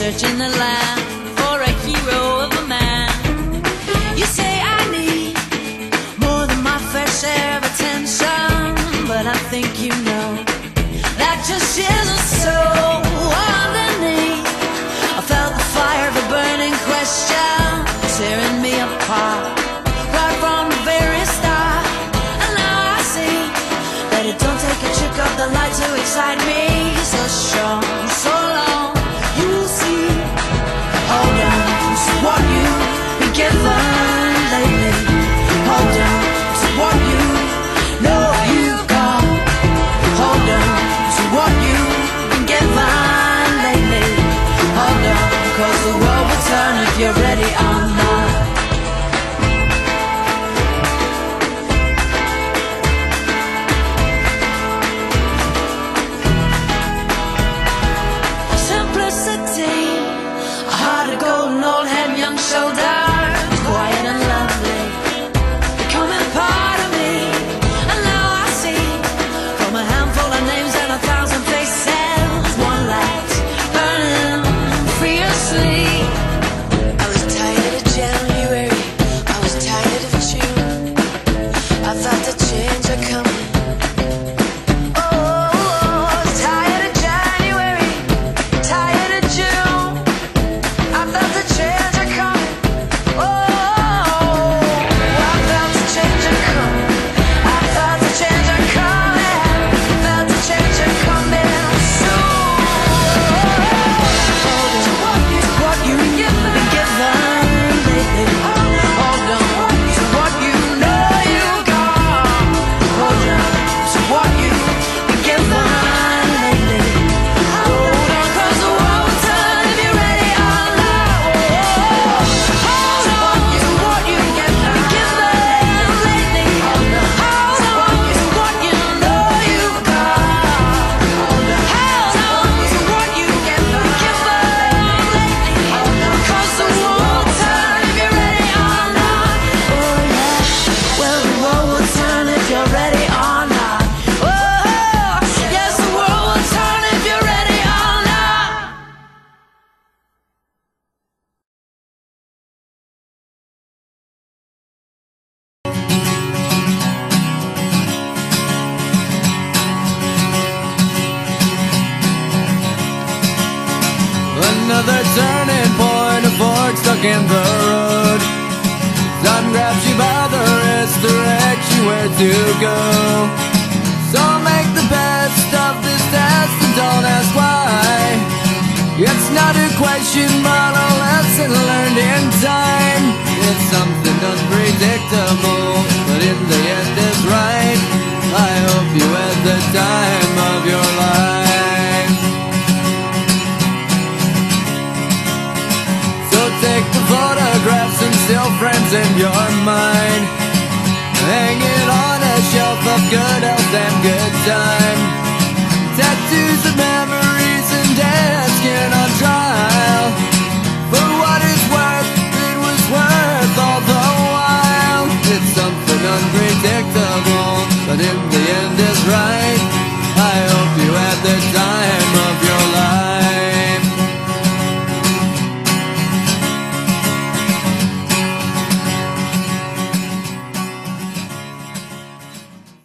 searching the land for a hero of a man. You say I need more than my fair share of attention, but I think you know that just share. you're ready or not. Simplicity, a heart of golden old head, young shoulder. another turning point, a fork stuck in the road. Sun grabs you by the wrist, directs you where to go. So make the best of this test and don't ask why. It's not a question, but a lesson learned in time. It's something comes in your mind. Hanging on a shelf of good health and good time. Tattoos of memories and dead skin on trial. For what it's worth, it was worth all the while. It's something unpredictable, but in the end it's right.